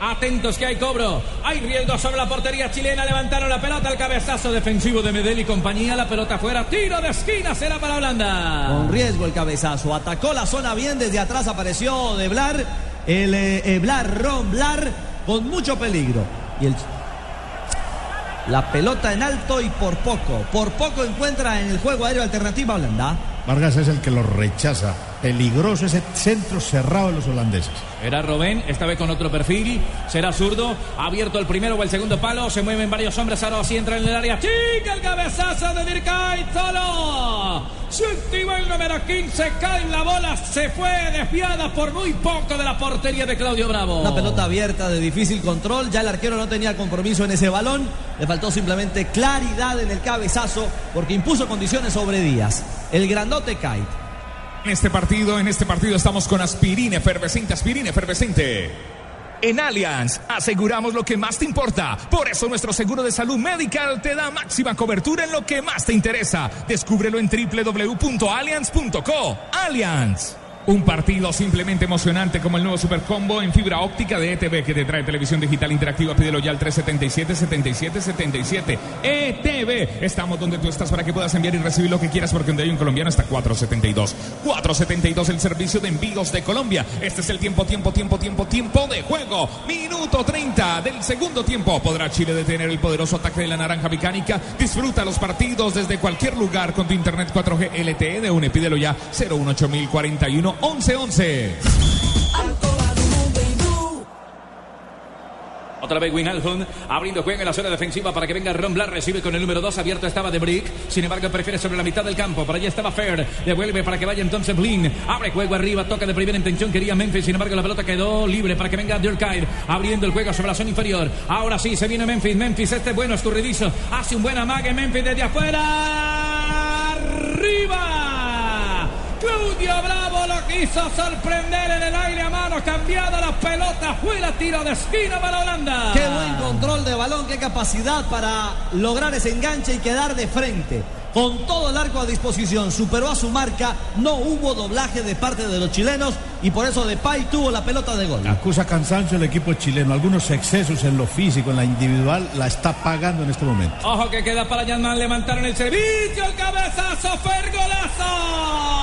Atentos que hay cobro. Hay riesgo sobre la portería chilena. Levantaron la pelota. El cabezazo defensivo de Medel y compañía. La pelota fuera. Tiro de esquina. Será para Holanda. Con riesgo el cabezazo. Atacó la zona bien. Desde atrás apareció de Blar. El eh, eh, Blar, Ron Blar. Con mucho peligro. Y el. La pelota en alto y por poco. Por poco encuentra en el juego aéreo alternativa Holanda. Vargas es el que lo rechaza. Peligroso ese centro cerrado de los holandeses. Era Robén, esta vez con otro perfil. Será zurdo. Abierto el primero o el segundo palo. Se mueven varios hombres. Ahora sí entra en el área. Chica el cabezazo de Dirkay. Solo. Su último el número 15. Cae la bola. Se fue desviada por muy poco de la portería de Claudio Bravo. Una pelota abierta de difícil control. Ya el arquero no tenía compromiso en ese balón. Le faltó simplemente claridad en el cabezazo porque impuso condiciones sobre Díaz. El grandote cae. En este partido, en este partido estamos con aspirina efervescente, aspirina efervescente. En Allianz aseguramos lo que más te importa. Por eso nuestro seguro de salud medical te da máxima cobertura en lo que más te interesa. Descúbrelo en www.allianz.co. Allianz. Un partido simplemente emocionante como el nuevo Super Combo en fibra óptica de ETV que te trae televisión digital interactiva. Pídelo ya al 377-7777. ETV. Estamos donde tú estás para que puedas enviar y recibir lo que quieras porque donde hay un colombiano está 472. 472 el servicio de envíos de Colombia. Este es el tiempo, tiempo, tiempo, tiempo, tiempo de juego. Minuto 30 del segundo tiempo. ¿Podrá Chile detener el poderoso ataque de la naranja mecánica? Disfruta los partidos desde cualquier lugar con tu internet 4G LTE de UNE. Pídelo ya 018041 1111. Otra vez Winalhun abriendo juego en la zona defensiva para que venga Ron Blas. Recibe con el número 2. Abierto estaba de Brick. Sin embargo, prefiere sobre la mitad del campo. Por allá estaba Fair. Devuelve para que vaya entonces Blin. Abre juego arriba. Toca de primera intención. Quería Memphis. Sin embargo, la pelota quedó libre para que venga Durkheim. Abriendo el juego sobre la zona inferior. Ahora sí se viene Memphis. Memphis, este bueno, escurridizo. Hace un buen amague. Memphis desde afuera. Claudio Bravo lo quiso sorprender en el aire a mano, cambiada la pelota, fuera tiro de esquina para Holanda. Qué buen control de balón, qué capacidad para lograr ese enganche y quedar de frente. Con todo el arco a disposición, superó a su marca, no hubo doblaje de parte de los chilenos y por eso Depay tuvo la pelota de gol. Acusa cansancio el equipo chileno, algunos excesos en lo físico, en la individual, la está pagando en este momento. Ojo que queda para Yanman, levantaron el servicio, el cabezazo, Fergolazo.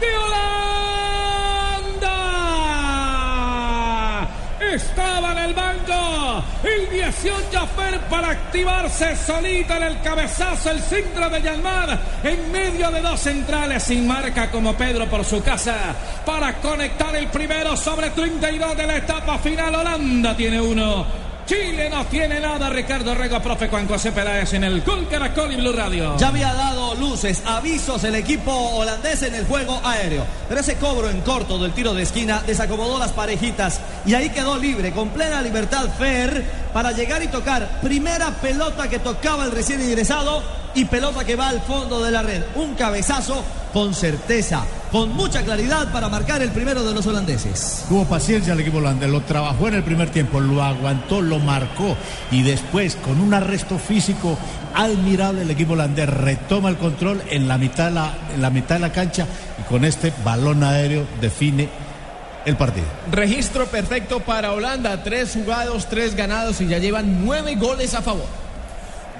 de Holanda. Estaba en el banco el 18 Fer para activarse solito en el cabezazo, el centro de Yanmar en medio de dos centrales sin marca como Pedro por su casa para conectar el primero sobre 32 de la etapa final. Holanda tiene uno. Chile no tiene nada. Ricardo Rego, profe Juan José Peláez en el Gol Caracol y Blue Radio. Ya había dado luces, avisos el equipo holandés en el juego aéreo. Pero ese cobro en corto del tiro de esquina desacomodó las parejitas y ahí quedó libre, con plena libertad Fer para llegar y tocar. Primera pelota que tocaba el recién ingresado y pelota que va al fondo de la red. Un cabezazo con certeza, con mucha claridad para marcar el primero de los holandeses. Tuvo paciencia el equipo holandés, lo trabajó en el primer tiempo, lo aguantó, lo marcó y después con un arresto físico admirable el equipo holandés retoma el control en la mitad de la, en la, mitad de la cancha y con este balón aéreo define el partido. Registro perfecto para Holanda, tres jugados, tres ganados y ya llevan nueve goles a favor.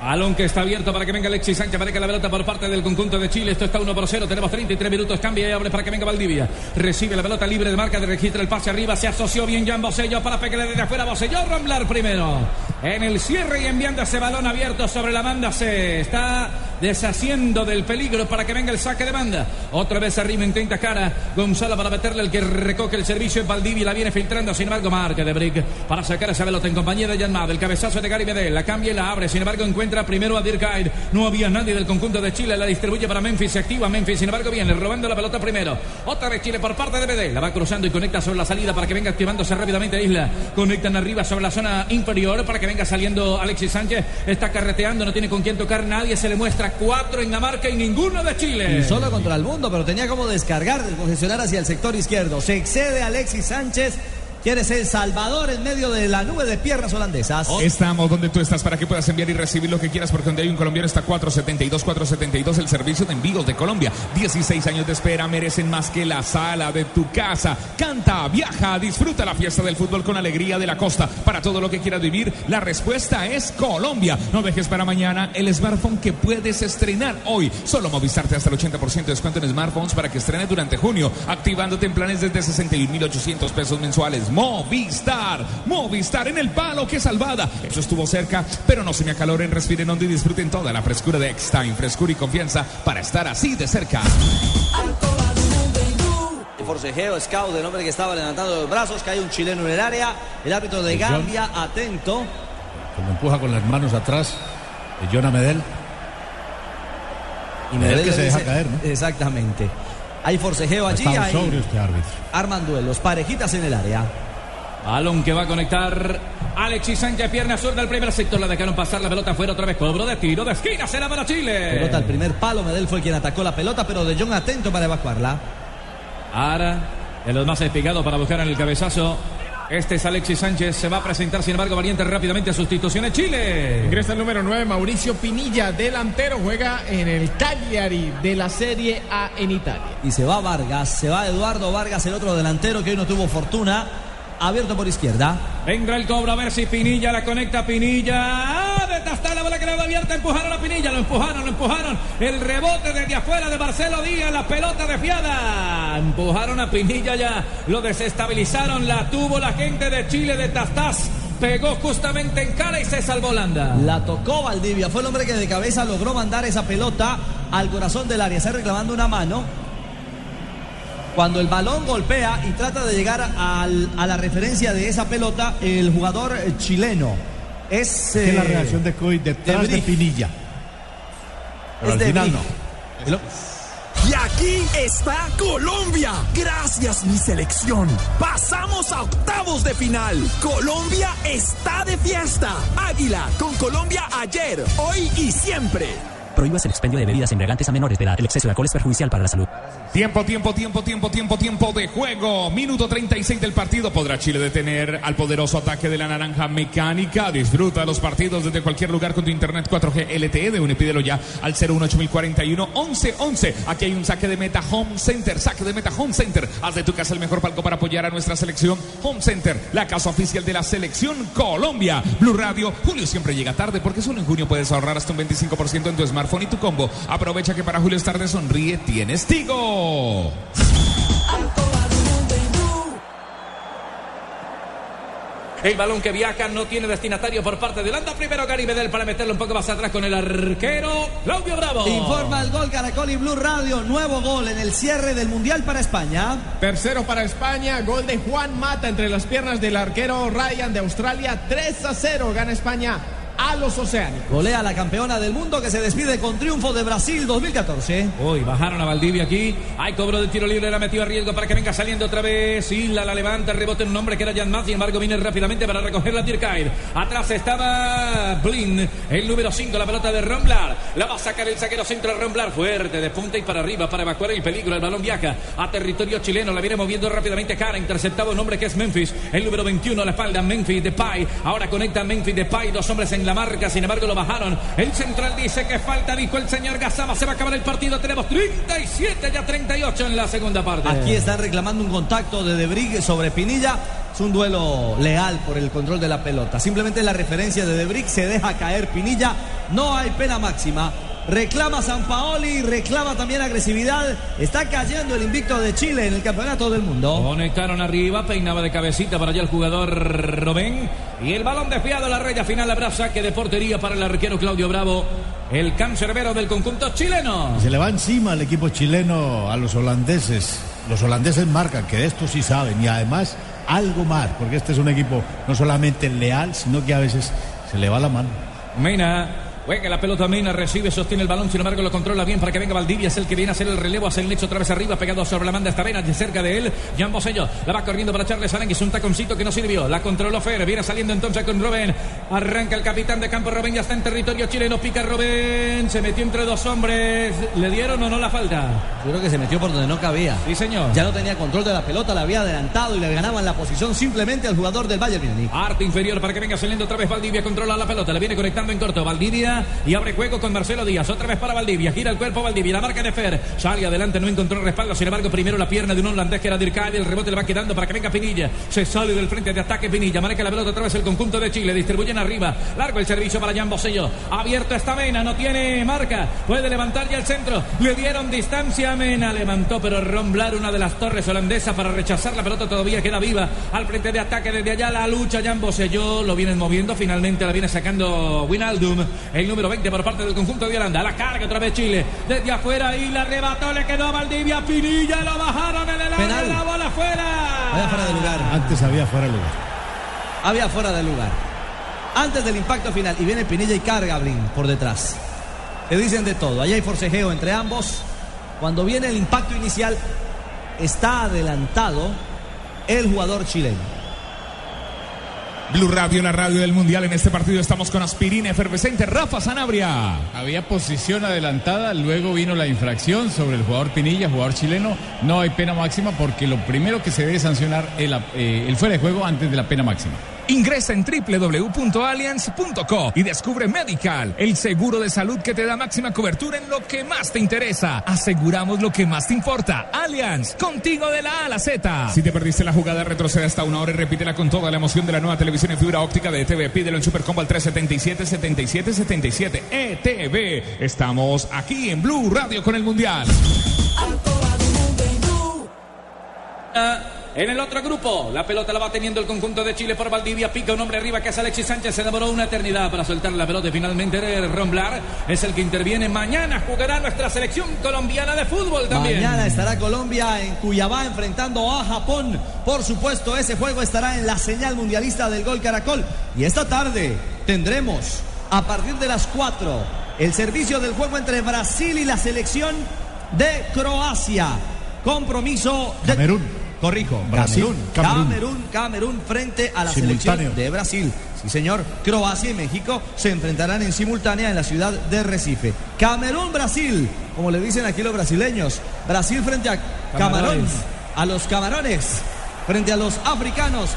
Balón que está abierto para que venga Alexis Sánchez, para que la pelota por parte del conjunto de Chile. Esto está 1 por 0. Tenemos 33 minutos. Cambia y abre para que venga Valdivia. Recibe la pelota libre de marca, de registra el pase arriba. Se asoció bien Jan Bosello para pegarle desde afuera. Bosello Ramblar primero. En el cierre y enviando ese balón abierto sobre la banda. Se está deshaciendo del peligro para que venga el saque de banda. Otra vez arriba intenta cara. Gonzalo para meterle el que recoge el servicio en Valdivia. La viene filtrando. Sin embargo, marca de Brick para sacar esa pelota en compañía de Jan. El cabezazo de Gary Medel. La cambia y la abre. Sin embargo, encuentra primero a Dirkheim. No había nadie del conjunto de Chile. La distribuye para Memphis. Se activa Memphis. Sin embargo, viene robando la pelota primero. Otra vez Chile por parte de BD. La va cruzando y conecta sobre la salida para que venga activándose rápidamente Isla. Conectan arriba sobre la zona inferior para que venga saliendo Alexis Sánchez. Está carreteando. No tiene con quién tocar. Nadie se le muestra. Cuatro en la marca y ninguno de Chile. Y solo contra el mundo, pero tenía como descargar, descongestionar hacia el sector izquierdo. Se excede Alexis Sánchez quiere ser Salvador en medio de la nube de piernas holandesas. Estamos donde tú estás para que puedas enviar y recibir lo que quieras, porque donde hay un colombiano está 472, 472, el servicio de envíos de Colombia. 16 años de espera merecen más que la sala de tu casa. Canta, viaja, disfruta la fiesta del fútbol con alegría de la costa. Para todo lo que quieras vivir, la respuesta es Colombia. No dejes para mañana el smartphone que puedes estrenar hoy. Solo Movistar te hasta el 80% de descuento en smartphones para que estrene durante junio, activándote en planes desde 61.800 pesos mensuales. Movistar, Movistar en el palo, que salvada. Eso estuvo cerca, pero no se me acaloren, respiren hondo y disfruten toda la frescura de X-Time, frescura y confianza para estar así de cerca. El forcejeo, scout del hombre que estaba levantando los brazos, que hay un chileno en el área. El árbitro de Gambia, atento. Como empuja con las manos atrás, de Jonah Medel. Y Medel Medel que se deja caer, ¿no? Exactamente. Hay forcejeo allí, hay- sobrio este árbitro. arman duelos, parejitas en el área. Balón que va a conectar Alexis Sánchez, pierna zurda al primer sector. La dejaron pasar la pelota fuera otra vez. Cobro de tiro de esquina. Será para Chile. Pelota al primer palo, Medel fue quien atacó la pelota, pero De Jong atento para evacuarla. Ahora, de los más espigados para buscar en el cabezazo. Este es Alexis Sánchez. Se va a presentar, sin embargo, valiente rápidamente a sustitución en Chile. Ingresa el número 9, Mauricio Pinilla, delantero, juega en el Cagliari de la Serie A en Italia. Y se va Vargas, se va Eduardo Vargas, el otro delantero que hoy no tuvo fortuna. Abierto por izquierda. Vendrá el cobro a ver si Pinilla la conecta Pinilla. ¡Ah! Desde la bola que quedó abierta. Empujaron a Pinilla. Lo empujaron, lo empujaron. El rebote desde afuera de Marcelo Díaz. La pelota desviada. Empujaron a Pinilla ya. Lo desestabilizaron. La tuvo la gente de Chile de Tastás. Pegó justamente en cara y se salvó Landa. La tocó Valdivia. Fue el hombre que de cabeza logró mandar esa pelota al corazón del área. Está reclamando una mano. Cuando el balón golpea y trata de llegar al- a la referencia de esa pelota, el jugador chileno es. La eh, reacción de Coy detrás de Brich. Pinilla. Pero Es al de final. Y aquí está Colombia. Gracias mi selección. Pasamos a octavos de final. Colombia está de fiesta. Águila con Colombia ayer, hoy y siempre. Prohíbas el expendio de bebidas embriagantes a menores de edad. El exceso de alcohol es perjudicial para la salud. Tiempo, tiempo, tiempo, tiempo, tiempo, tiempo de juego. Minuto 36 del partido. ¿Podrá Chile detener al poderoso ataque de la naranja mecánica? Disfruta los partidos desde cualquier lugar con tu internet 4G LTE de Unipídelo ya al 01841 1111. Aquí hay un saque de meta Home Center. Saque de meta Home Center. Haz de tu casa el mejor palco para apoyar a nuestra selección. Home Center, la casa oficial de la selección Colombia. Blue Radio. Julio siempre llega tarde porque solo en junio puedes ahorrar hasta un 25% en tu smartphone y tu combo. Aprovecha que para Julio es tarde sonríe, tienes Tigo. El balón que viaja no tiene destinatario por parte de Holanda. Primero Gary Medel para meterlo un poco más atrás con el arquero Claudio Bravo. Informa el gol Caracol y Blue Radio. Nuevo gol en el cierre del Mundial para España. Tercero para España, gol de Juan Mata entre las piernas del arquero Ryan de Australia. 3 a 0 gana España a los oceánicos. Golea la campeona del mundo que se despide con triunfo de Brasil 2014. Uy, bajaron a Valdivia aquí. Hay cobro de tiro libre, la metió a riesgo para que venga saliendo otra vez. Isla la levanta, rebote en un hombre que era Jan Matt, sin embargo viene rápidamente para recoger la Tirkair. Atrás estaba Blin, el número 5, la pelota de Romblar. La va a sacar el saquero centro de Romblar, fuerte de punta y para arriba para evacuar el peligro. El balón viaja a territorio chileno, la viene moviendo rápidamente cara, interceptado un hombre que es Memphis, el número 21 a la espalda, Memphis Depay. Ahora conecta Memphis Depay, dos hombres en la marca, sin embargo lo bajaron. El central dice que falta, dijo el señor Gazama, se va a acabar el partido, tenemos 37 ya 38 en la segunda parte. Aquí están reclamando un contacto de Debrig sobre Pinilla. Es un duelo leal por el control de la pelota. Simplemente la referencia de Debrig se deja caer Pinilla. No hay pena máxima. Reclama San Paoli, reclama también agresividad. Está cayendo el invicto de Chile en el campeonato del mundo. Conectaron arriba, peinaba de cabecita para allá el jugador Robén. Y el balón desviado a la raya final, habrá saque de portería para el arquero Claudio Bravo, el cancerbero del conjunto chileno. Se le va encima al equipo chileno a los holandeses. Los holandeses marcan que de esto sí saben y además algo más, porque este es un equipo no solamente leal, sino que a veces se le va la mano. Mena Juega la pelota Mena, recibe, sostiene el balón, sin embargo lo controla bien para que venga Valdivia, es el que viene a hacer el relevo, hace el nexo otra vez arriba, pegado sobre la manda esta Mena, cerca de él, Jan Bosello, la va corriendo para Charles Aranguis, un taconcito que no sirvió, la controló Fer, viene saliendo entonces con Robén, arranca el capitán de campo, Robén ya está en territorio chileno, pica Robén, se metió entre dos hombres, ¿le dieron o no la falta? Yo creo que se metió por donde no cabía. Sí, señor. Ya no tenía control de la pelota, la había adelantado y le ganaban la posición simplemente al jugador del Bayern Múnich. Arte inferior para que venga saliendo otra vez Valdivia, controla la pelota, le viene conectando en corto Valdivia y abre juego con Marcelo Díaz, otra vez para Valdivia, gira el cuerpo Valdivia, la marca de Fer, sale adelante, no encontró respaldo, sin embargo primero la pierna de un holandés que era Dirkay, el rebote le va quedando para que venga Pinilla, se sale del frente de ataque Pinilla, marca la pelota otra vez el conjunto de Chile, distribuyen arriba, largo el servicio para Jan Bosello, abierto esta Mena, no tiene marca, puede levantar ya el centro, le dieron distancia a Mena, levantó pero Romblar una de las torres holandesas para rechazar la pelota todavía queda viva, al frente de ataque desde allá la lucha, Jan Bosello lo vienen moviendo, finalmente la viene sacando Winaldum, el número 20 por parte del conjunto de Holanda. La carga otra vez Chile. Desde afuera y la arrebató. Le quedó a Valdivia. Pinilla lo bajaron en el área. La bola fuera. Había fuera de lugar. Antes había fuera de lugar. Había fuera de lugar. Antes del impacto final. Y viene Pinilla y carga Blin por detrás. Le dicen de todo. Allá hay forcejeo entre ambos. Cuando viene el impacto inicial, está adelantado el jugador chileno. Blue Radio, la radio del Mundial. En este partido estamos con aspirina efervescente. Rafa Sanabria. Había posición adelantada, luego vino la infracción sobre el jugador Pinilla, jugador chileno. No hay pena máxima porque lo primero que se debe sancionar es el, eh, el fuera de juego antes de la pena máxima. Ingresa en www.allianz.co y descubre Medical, el seguro de salud que te da máxima cobertura en lo que más te interesa. Aseguramos lo que más te importa. Allianz, contigo de la A a la Z. Si te perdiste la jugada, retrocede hasta una hora y repítela con toda la emoción de la nueva televisión en fibra óptica de ETV. Pídelo en Supercombo al 377-7777. ETV. Estamos aquí en Blue Radio con el Mundial. En el otro grupo, la pelota la va teniendo el conjunto de Chile por Valdivia. Pica un hombre arriba que es Alexis Sánchez. Se demoró una eternidad para soltar la pelota y finalmente Romblar es el que interviene. Mañana jugará nuestra selección colombiana de fútbol también. Mañana estará Colombia en Cuyabá enfrentando a Japón. Por supuesto, ese juego estará en la señal mundialista del Gol Caracol. Y esta tarde tendremos, a partir de las 4, el servicio del juego entre Brasil y la selección de Croacia. Compromiso de. Camerún. Corrijo, Brasil, Camerún. Camerún. Frente a la Simultáneo. selección de Brasil. Sí, señor. Croacia y México se enfrentarán en simultánea en la ciudad de Recife. Camerún, Brasil, como le dicen aquí los brasileños. Brasil frente a Camarón, Camarones. a los camarones, frente a los africanos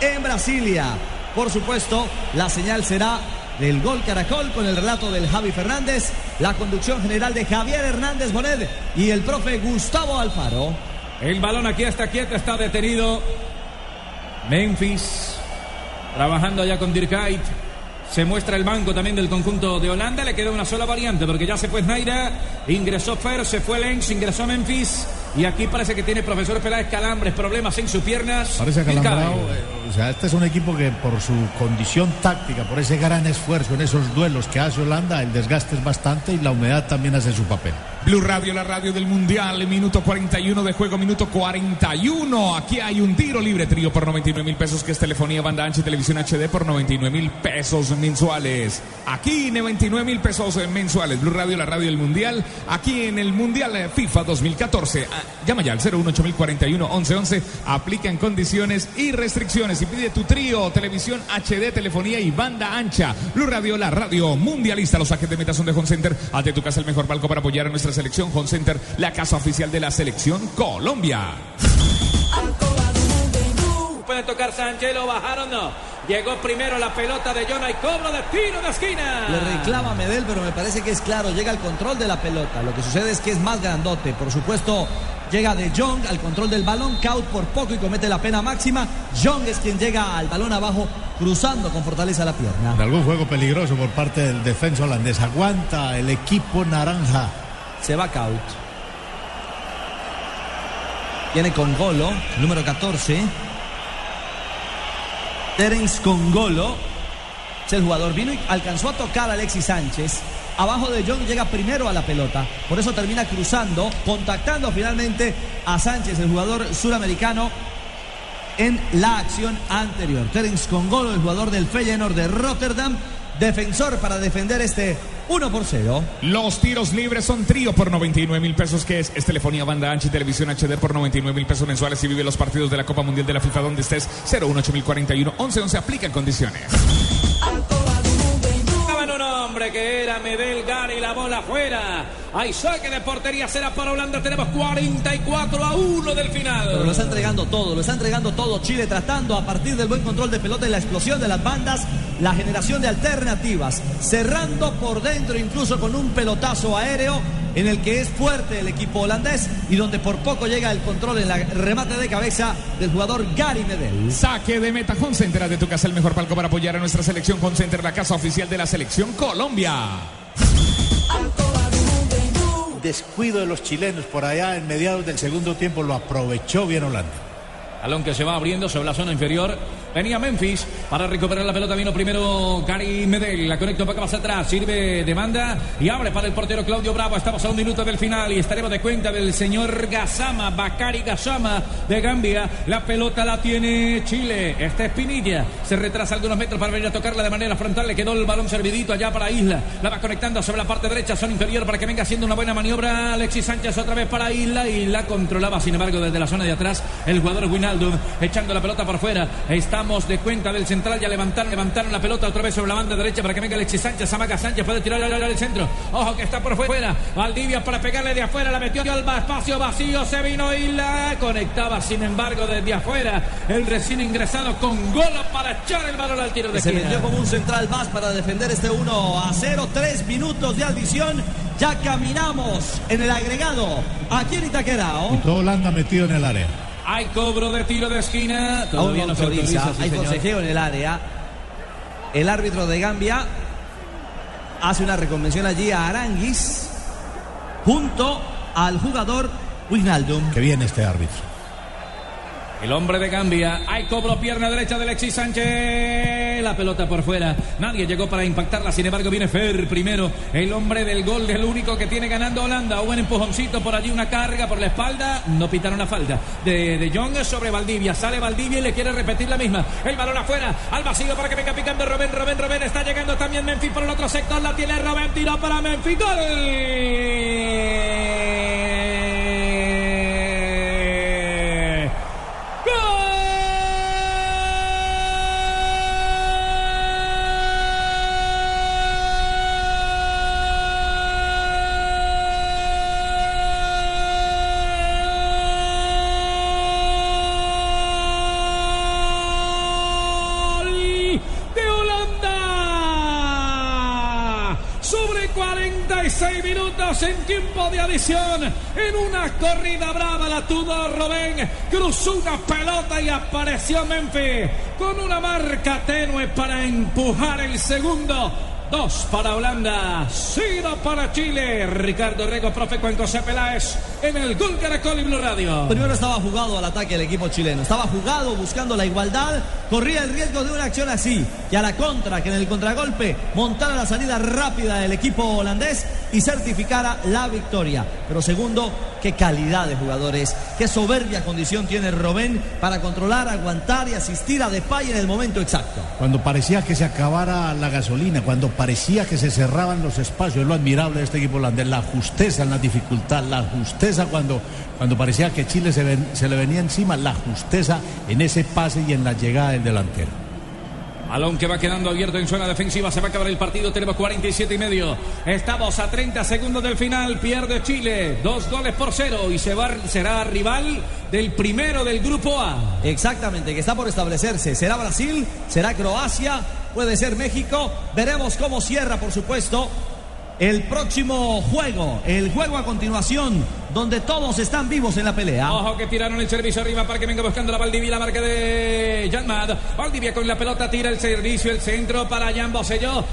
en Brasilia. Por supuesto, la señal será del gol Caracol con el relato del Javi Fernández, la conducción general de Javier Hernández Bonet y el profe Gustavo Alfaro. El balón aquí está quieto, está detenido. Memphis trabajando allá con Dirk Kuyt. Se muestra el banco también del conjunto de Holanda. Le quedó una sola variante porque ya se fue Snyder, ingresó Fer, se fue Lenz, ingresó Memphis. Y aquí parece que tiene profesor Peláez calambres, problemas en sus piernas. Parece acalambrado. Eh, O sea, este es un equipo que por su condición táctica, por ese gran esfuerzo en esos duelos que hace Holanda, el desgaste es bastante y la humedad también hace su papel. Blue Radio, la radio del Mundial, minuto 41 de juego, minuto 41. Aquí hay un tiro libre trío por 99 mil pesos, que es telefonía, banda ancha y televisión HD por 99 mil pesos mensuales. Aquí 99 mil pesos mensuales. Blue Radio, la radio del Mundial, aquí en el Mundial eh, FIFA 2014. Llama ya al 01841 1111. Aplican condiciones y restricciones. Y pide tu trío, televisión HD, telefonía y banda ancha. Blue Radio, la radio mundialista. Los saques de meta son de Home Center. Hazte tu casa el mejor palco para apoyar a nuestra selección. Home Center, la casa oficial de la selección Colombia. Puede tocar Sánchez, lo bajaron, no. Llegó primero la pelota de Jonah y cobro de tiro de esquina. Le reclama Medel, pero me parece que es claro, llega al control de la pelota. Lo que sucede es que es más grandote. Por supuesto, llega de Jong al control del balón, Kaut por poco y comete la pena máxima. Jong es quien llega al balón abajo, cruzando con fortaleza la pierna. En algún juego peligroso por parte del defensa holandés. Aguanta el equipo naranja. Se va Kaut. Viene con Golo, número 14. Terence Congolo el jugador. Vino y alcanzó a tocar a Alexis Sánchez. Abajo de John llega primero a la pelota. Por eso termina cruzando, contactando finalmente a Sánchez, el jugador suramericano, en la acción anterior. Terence Congolo, el jugador del Feyenoord de Rotterdam, defensor para defender este 1 por 0. Los tiros libres son trío por 99 mil pesos, que es, es telefonía banda ancha y televisión HD por 99 mil pesos mensuales y vive los partidos de la Copa Mundial de la FIFA donde estés 018041 11 11 aplica en condiciones. Que era Medel Gary, la bola afuera. Hay saque de portería, será para Holanda. Tenemos 44 a 1 del final. Lo está entregando todo, lo está entregando todo Chile, tratando a partir del buen control de pelota y la explosión de las bandas, la generación de alternativas, cerrando por dentro incluso con un pelotazo aéreo en el que es fuerte el equipo holandés y donde por poco llega el control en el remate de cabeza del jugador Gary Medel. Saque de meta Home Center de tu casa, el mejor palco para apoyar a nuestra selección Home Center, la casa oficial de la selección Colombia. Descuido de los chilenos por allá en mediados del segundo tiempo lo aprovechó bien Holanda. Balón que se va abriendo sobre la zona inferior. Venía Memphis para recuperar la pelota. Vino primero Gary Medel. La conecta un poco más atrás. Sirve demanda y abre para el portero Claudio Bravo. Estamos a un minuto del final y estaremos de cuenta del señor Gazama, Bakari Gazama de Gambia. La pelota la tiene Chile. Esta es Pinilla. Se retrasa algunos metros para venir a tocarla de manera frontal. Le quedó el balón servidito allá para Isla. La va conectando sobre la parte derecha, zona inferior para que venga haciendo una buena maniobra. Alexis Sánchez otra vez para Isla y la controlaba, sin embargo, desde la zona de atrás el jugador Winaldum echando la pelota por fuera. Estamos de cuenta del central. Ya levantaron, levantaron la pelota otra vez sobre la banda derecha para que venga Alexis Sánchez. Amaga Sánchez puede tirar al, al centro. Ojo que está por fuera. Valdivia para pegarle de afuera. La metió al espacio vacío. Se vino y la conectaba, sin embargo, desde afuera. El recién ingresado con gol para echar el balón al tiro de Se esquina. metió como un central más para defender este 1 a 0. Tres minutos de adición. Ya caminamos en el agregado aquí en Itaquerao. Y todo Holanda metido en el área. Hay cobro de tiro de esquina. Todavía no no se autoriza. autoriza. sí, Hay señor. forcejeo en el área. El árbitro de Gambia hace una reconvención allí a Aranguis junto al jugador Wijnaldum. Que viene este árbitro. El hombre de Gambia. Hay cobro pierna derecha de Alexis Sánchez. La pelota por fuera. Nadie llegó para impactarla. Sin embargo, viene Fer primero. El hombre del gol, el único que tiene ganando Holanda. Buen empujoncito por allí, una carga por la espalda. No pitaron la falta de, de sobre Valdivia. Sale Valdivia y le quiere repetir la misma. El balón afuera. Al vacío para que venga picando Robén. Robén, Robén. Está llegando también Memphis por el otro sector. La tiene Robén. Tiró para Memphis. ¡Gol! ¡Gol de Holanda! Sobre 46 minutos en En una corrida brava la tuvo Robén. Cruzó una pelota y apareció Memphis con una marca tenue para empujar el segundo. Dos para Holanda, cero para Chile. Ricardo Rego, profe Juan José Peláez en el Gol Caracol y Blue Radio. Primero estaba jugado al ataque el equipo chileno. Estaba jugado buscando la igualdad. Corría el riesgo de una acción así. Y a la contra, que en el contragolpe montara la salida rápida del equipo holandés y certificara la victoria. Pero segundo, qué calidad de jugadores. Qué soberbia condición tiene Robén para controlar, aguantar y asistir a Depay en el momento exacto. Cuando parecía que se acabara la gasolina, cuando parecía que se cerraban los espacios, es lo admirable de este equipo holandés, la justeza en la dificultad, la justeza cuando, cuando parecía que Chile se, se le venía encima, la justeza en ese pase y en la llegada del delantero. Balón que va quedando abierto en zona defensiva. Se va a acabar el partido. Tenemos 47 y medio. Estamos a 30 segundos del final. Pierde Chile. Dos goles por cero. Y será rival del primero del grupo A. Exactamente, que está por establecerse. ¿Será Brasil? ¿Será Croacia? Puede ser México. Veremos cómo cierra, por supuesto, el próximo juego. El juego a continuación, donde todos están vivos en la pelea. Ojo que tiraron el servicio arriba para que venga buscando la Valdivia, la marca de Janmad. Valdivia con la pelota tira el servicio, el centro para Jan.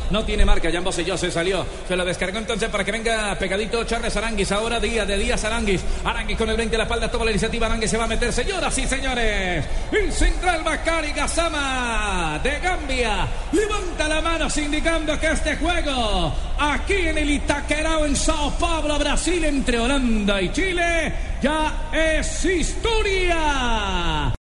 No tiene marca, Jan se salió. Se lo descargó entonces para que venga pegadito Charles Aranguis. Ahora día de días Aranguis. Aranguis con el 20 a la espalda, toma la iniciativa. Aranguis se va a meter, señoras y señores. El central Macari Gazama de Gambia. Levanta la mano indicando que este juego aquí en el Itaquerao en Sao Paulo, Brasil, entre Holanda Chile, ya es historia.